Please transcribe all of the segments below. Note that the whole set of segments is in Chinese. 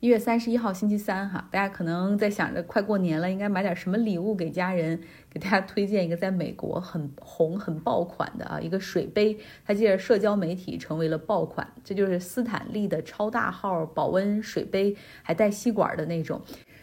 一月三十一号星期三，哈，大家可能在想着快过年了，应该买点什么礼物给家人。给大家推荐一个在美国很红、很爆款的啊，一个水杯，它借着社交媒体成为了爆款。这就是斯坦利的超大号保温水杯，还带吸管的那种。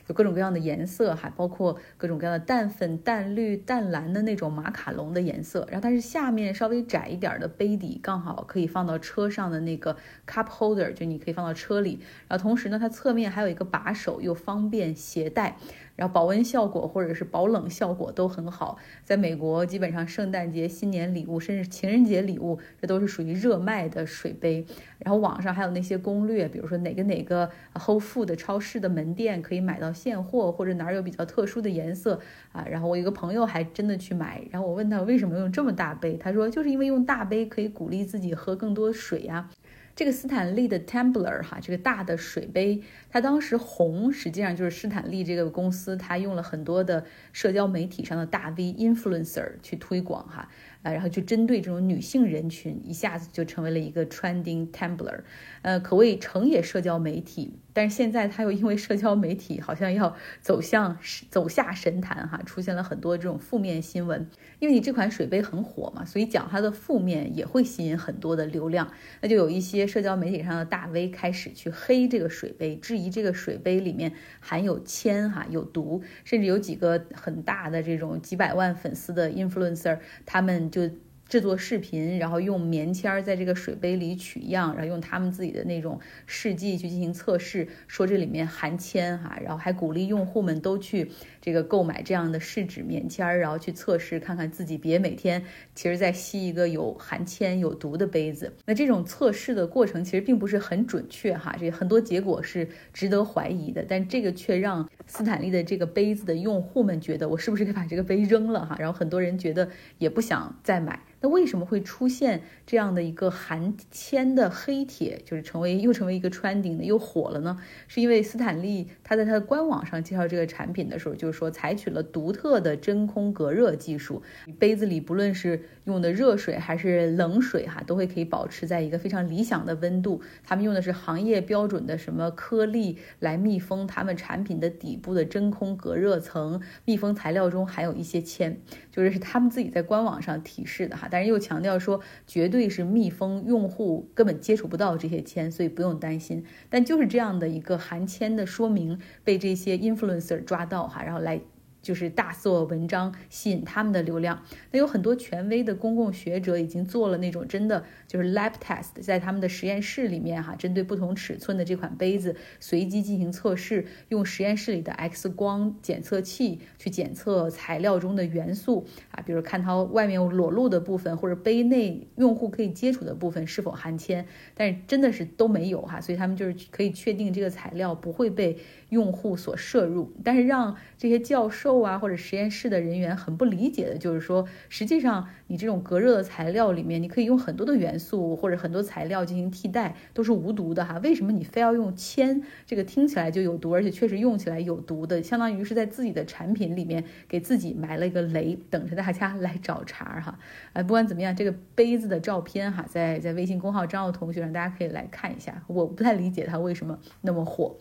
有各种各样的颜色，还包括各种各样的淡粉、淡绿、淡蓝的那种马卡龙的颜色。然后它是下面稍微窄一点的杯底，刚好可以放到车上的那个 cup holder，就你可以放到车里。然后同时呢，它侧面还有一个把手，又方便携带。然后保温效果或者是保冷效果都很好，在美国基本上圣诞节、新年礼物，甚至情人节礼物，这都是属于热卖的水杯。然后网上还有那些攻略，比如说哪个哪个 Whole Food 超市的门店可以买到现货，或者哪儿有比较特殊的颜色啊。然后我一个朋友还真的去买，然后我问他为什么用这么大杯，他说就是因为用大杯可以鼓励自己喝更多水呀。这个斯坦利的 Tumbler 哈，这个大的水杯，它当时红，实际上就是斯坦利这个公司，它用了很多的社交媒体上的大 V influencer 去推广哈。呃，然后去针对这种女性人群，一下子就成为了一个 trending Tumbler，呃，可谓成也社交媒体。但是现在他又因为社交媒体好像要走向走下神坛哈，出现了很多这种负面新闻。因为你这款水杯很火嘛，所以讲它的负面也会吸引很多的流量。那就有一些社交媒体上的大 V 开始去黑这个水杯，质疑这个水杯里面含有铅哈，有毒。甚至有几个很大的这种几百万粉丝的 influencer，他们。就制作视频，然后用棉签在这个水杯里取样，然后用他们自己的那种试剂去进行测试，说这里面含铅哈，然后还鼓励用户们都去这个购买这样的试纸棉签儿，然后去测试看看自己别每天其实在吸一个有含铅有毒的杯子。那这种测试的过程其实并不是很准确哈，这很多结果是值得怀疑的，但这个却让斯坦利的这个杯子的用户们觉得我是不是该把这个杯扔了哈，然后很多人觉得也不想再买。那为什么会出现这样的一个含铅的黑铁，就是成为又成为一个穿顶的又火了呢？是因为斯坦利他在他的官网上介绍这个产品的时候，就是说采取了独特的真空隔热技术，杯子里不论是用的热水还是冷水哈，都会可以保持在一个非常理想的温度。他们用的是行业标准的什么颗粒来密封他们产品的底部的真空隔热层，密封材料中含有一些铅，就是他们自己在官网上提示的哈。但是又强调说，绝对是密封，用户根本接触不到这些铅，所以不用担心。但就是这样的一个含铅的说明，被这些 influencer 抓到哈，然后来。就是大做文章吸引他们的流量，那有很多权威的公共学者已经做了那种真的就是 lab test，在他们的实验室里面哈，针对不同尺寸的这款杯子随机进行测试，用实验室里的 X 光检测器去检测材料中的元素啊，比如看它外面裸露的部分或者杯内用户可以接触的部分是否含铅，但是真的是都没有哈，所以他们就是可以确定这个材料不会被用户所摄入，但是让这些教授。啊，或者实验室的人员很不理解的，就是说，实际上你这种隔热的材料里面，你可以用很多的元素或者很多材料进行替代，都是无毒的哈。为什么你非要用铅？这个听起来就有毒，而且确实用起来有毒的，相当于是在自己的产品里面给自己埋了一个雷，等着大家来找茬儿哈。哎，不管怎么样，这个杯子的照片哈，在在微信公号张奥同学上，大家可以来看一下。我不太理解它为什么那么火。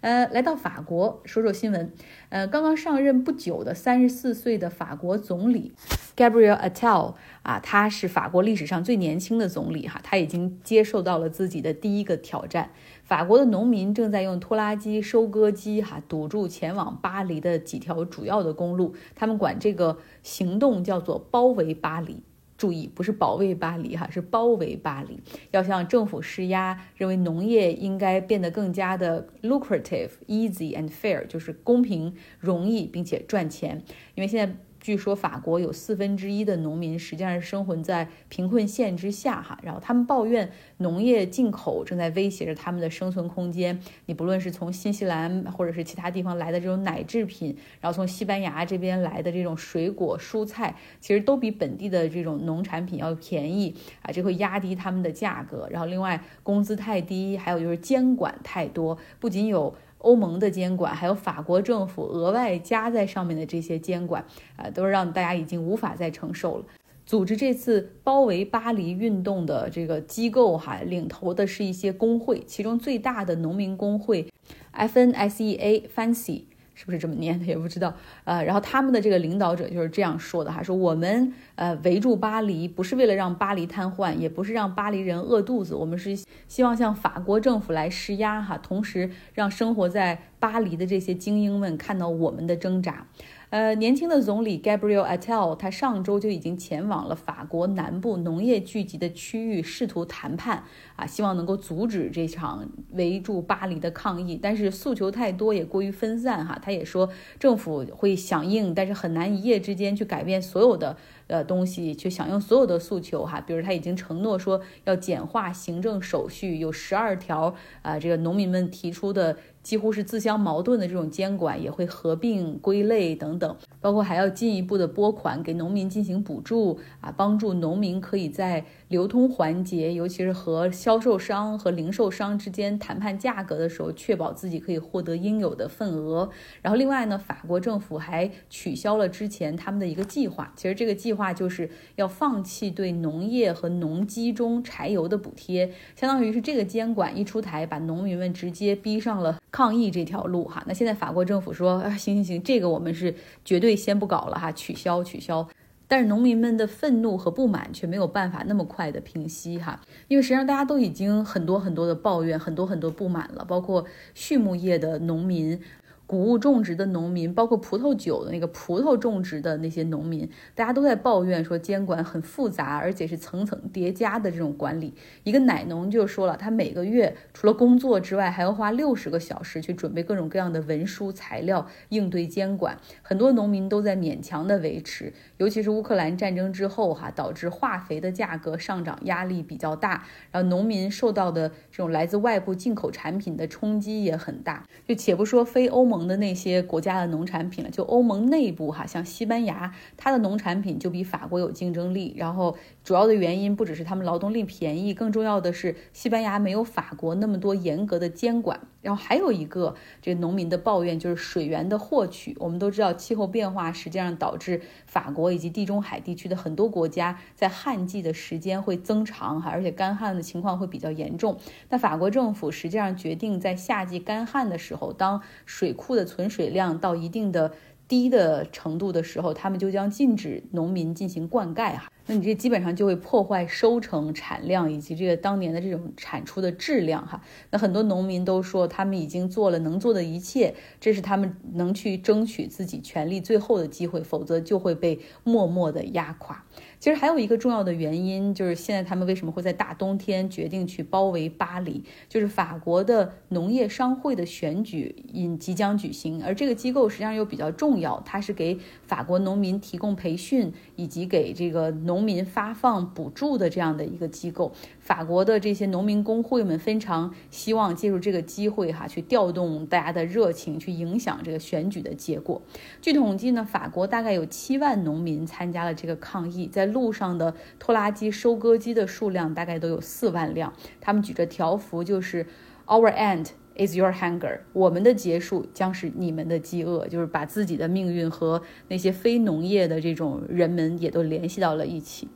呃，来到法国说说新闻。呃，刚刚上任不久的三十四岁的法国总理 Gabriel Attal 啊，他是法国历史上最年轻的总理哈，他已经接受到了自己的第一个挑战。法国的农民正在用拖拉机、收割机哈堵住前往巴黎的几条主要的公路，他们管这个行动叫做包围巴黎。注意，不是保卫巴黎哈，是包围巴黎。要向政府施压，认为农业应该变得更加的 lucrative、easy and fair，就是公平、容易并且赚钱。因为现在。据说法国有四分之一的农民实际上是生活在贫困线之下，哈，然后他们抱怨农业进口正在威胁着他们的生存空间。你不论是从新西兰或者是其他地方来的这种奶制品，然后从西班牙这边来的这种水果蔬菜，其实都比本地的这种农产品要便宜啊，这会压低他们的价格。然后另外工资太低，还有就是监管太多，不仅有。欧盟的监管，还有法国政府额外加在上面的这些监管，啊，都是让大家已经无法再承受了。组织这次包围巴黎运动的这个机构哈，领头的是一些工会，其中最大的农民工会 FNSEA（Fancy）。是不是这么念的也不知道，呃，然后他们的这个领导者就是这样说的哈，说我们呃围住巴黎不是为了让巴黎瘫痪，也不是让巴黎人饿肚子，我们是希望向法国政府来施压哈，同时让生活在巴黎的这些精英们看到我们的挣扎。呃，年轻的总理 Gabriel Attal，他上周就已经前往了法国南部农业聚集的区域，试图谈判啊，希望能够阻止这场围住巴黎的抗议。但是诉求太多，也过于分散哈。他也说政府会响应，但是很难一夜之间去改变所有的。呃，东西去响应所有的诉求哈，比如他已经承诺说要简化行政手续，有十二条啊，这个农民们提出的几乎是自相矛盾的这种监管也会合并归类等等，包括还要进一步的拨款给农民进行补助啊，帮助农民可以在。流通环节，尤其是和销售商和零售商之间谈判价格的时候，确保自己可以获得应有的份额。然后，另外呢，法国政府还取消了之前他们的一个计划。其实这个计划就是要放弃对农业和农机中柴油的补贴，相当于是这个监管一出台，把农民们直接逼上了抗议这条路哈。那现在法国政府说，啊，行行行，这个我们是绝对先不搞了哈，取消取消。但是农民们的愤怒和不满却没有办法那么快的平息哈，因为实际上大家都已经很多很多的抱怨，很多很多不满了，包括畜牧业的农民。谷物种植的农民，包括葡萄酒的那个葡萄种植的那些农民，大家都在抱怨说监管很复杂，而且是层层叠加的这种管理。一个奶农就说了，他每个月除了工作之外，还要花六十个小时去准备各种各样的文书材料，应对监管。很多农民都在勉强的维持，尤其是乌克兰战争之后，哈，导致化肥的价格上涨压力比较大，然后农民受到的这种来自外部进口产品的冲击也很大。就且不说非欧盟。盟的那些国家的农产品了，就欧盟内部哈，像西班牙，它的农产品就比法国有竞争力。然后主要的原因不只是他们劳动力便宜，更重要的是西班牙没有法国那么多严格的监管。然后还有一个这农民的抱怨就是水源的获取。我们都知道气候变化实际上导致法国以及地中海地区的很多国家在旱季的时间会增长哈，而且干旱的情况会比较严重。那法国政府实际上决定在夏季干旱的时候，当水库的存水量到一定的低的程度的时候，他们就将禁止农民进行灌溉哈。那你这基本上就会破坏收成、产量以及这个当年的这种产出的质量哈。那很多农民都说，他们已经做了能做的一切，这是他们能去争取自己权利最后的机会，否则就会被默默的压垮。其实还有一个重要的原因，就是现在他们为什么会在大冬天决定去包围巴黎，就是法国的农业商会的选举因即将举行，而这个机构实际上又比较重要，它是给法国农民提供培训以及给这个农民发放补助的这样的一个机构。法国的这些农民工会们非常希望借助这个机会哈，去调动大家的热情，去影响这个选举的结果。据统计呢，法国大概有七万农民参加了这个抗议，在路上的拖拉机、收割机的数量大概都有四万辆。他们举着条幅，就是 “Our end is your hunger”，我们的结束将是你们的饥饿，就是把自己的命运和那些非农业的这种人们也都联系到了一起。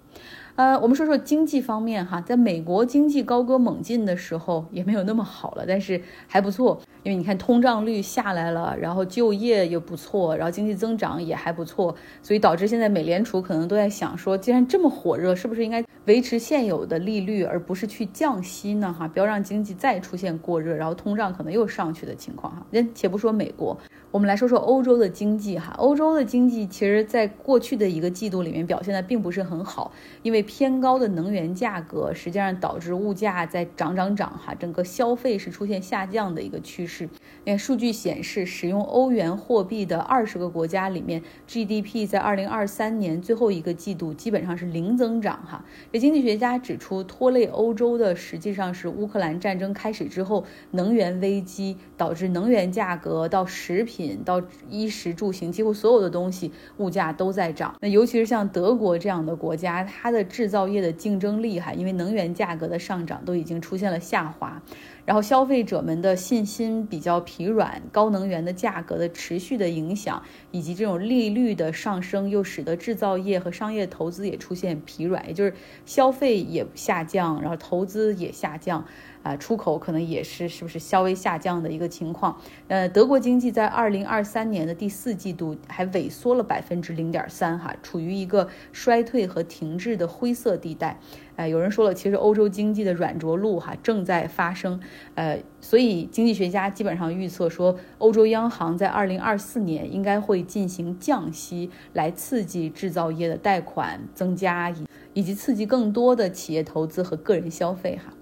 呃，我们说说经济方面哈，在美国经济高歌猛进的时候，也没有那么好了，但是还不错，因为你看通胀率下来了，然后就业又不错，然后经济增长也还不错，所以导致现在美联储可能都在想说，既然这么火热，是不是应该维持现有的利率，而不是去降息呢？哈，不要让经济再出现过热，然后通胀可能又上去的情况哈。那且不说美国。我们来说说欧洲的经济哈，欧洲的经济其实在过去的一个季度里面表现的并不是很好，因为偏高的能源价格实际上导致物价在涨涨涨哈，整个消费是出现下降的一个趋势。看数据显示，使用欧元货币的二十个国家里面，GDP 在二零二三年最后一个季度基本上是零增长哈。这经济学家指出，拖累欧洲的实际上是乌克兰战争开始之后能源危机导致能源价格到食品。到衣食住行，几乎所有的东西物价都在涨。那尤其是像德国这样的国家，它的制造业的竞争力哈，因为能源价格的上涨都已经出现了下滑。然后消费者们的信心比较疲软，高能源的价格的持续的影响，以及这种利率的上升，又使得制造业和商业投资也出现疲软，也就是消费也下降，然后投资也下降。啊，出口可能也是是不是稍微下降的一个情况？呃，德国经济在二零二三年的第四季度还萎缩了百分之零点三，哈，处于一个衰退和停滞的灰色地带。呃，有人说了，其实欧洲经济的软着陆哈正在发生。呃，所以经济学家基本上预测说，欧洲央行在二零二四年应该会进行降息，来刺激制造业的贷款增加，以以及刺激更多的企业投资和个人消费，哈。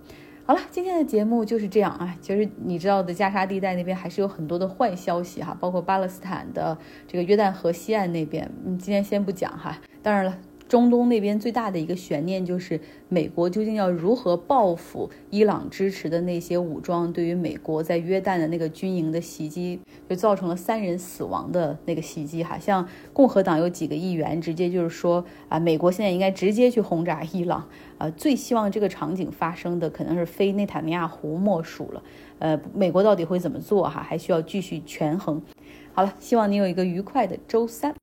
好了，今天的节目就是这样啊。其实你知道的，加沙地带那边还是有很多的坏消息哈，包括巴勒斯坦的这个约旦河西岸那边，嗯，今天先不讲哈。当然了。中东那边最大的一个悬念就是美国究竟要如何报复伊朗支持的那些武装对于美国在约旦的那个军营的袭击，就造成了三人死亡的那个袭击。哈，像共和党有几个议员直接就是说啊，美国现在应该直接去轰炸伊朗。呃，最希望这个场景发生的可能是非内塔尼亚胡莫属了。呃，美国到底会怎么做？哈，还需要继续权衡。好了，希望你有一个愉快的周三。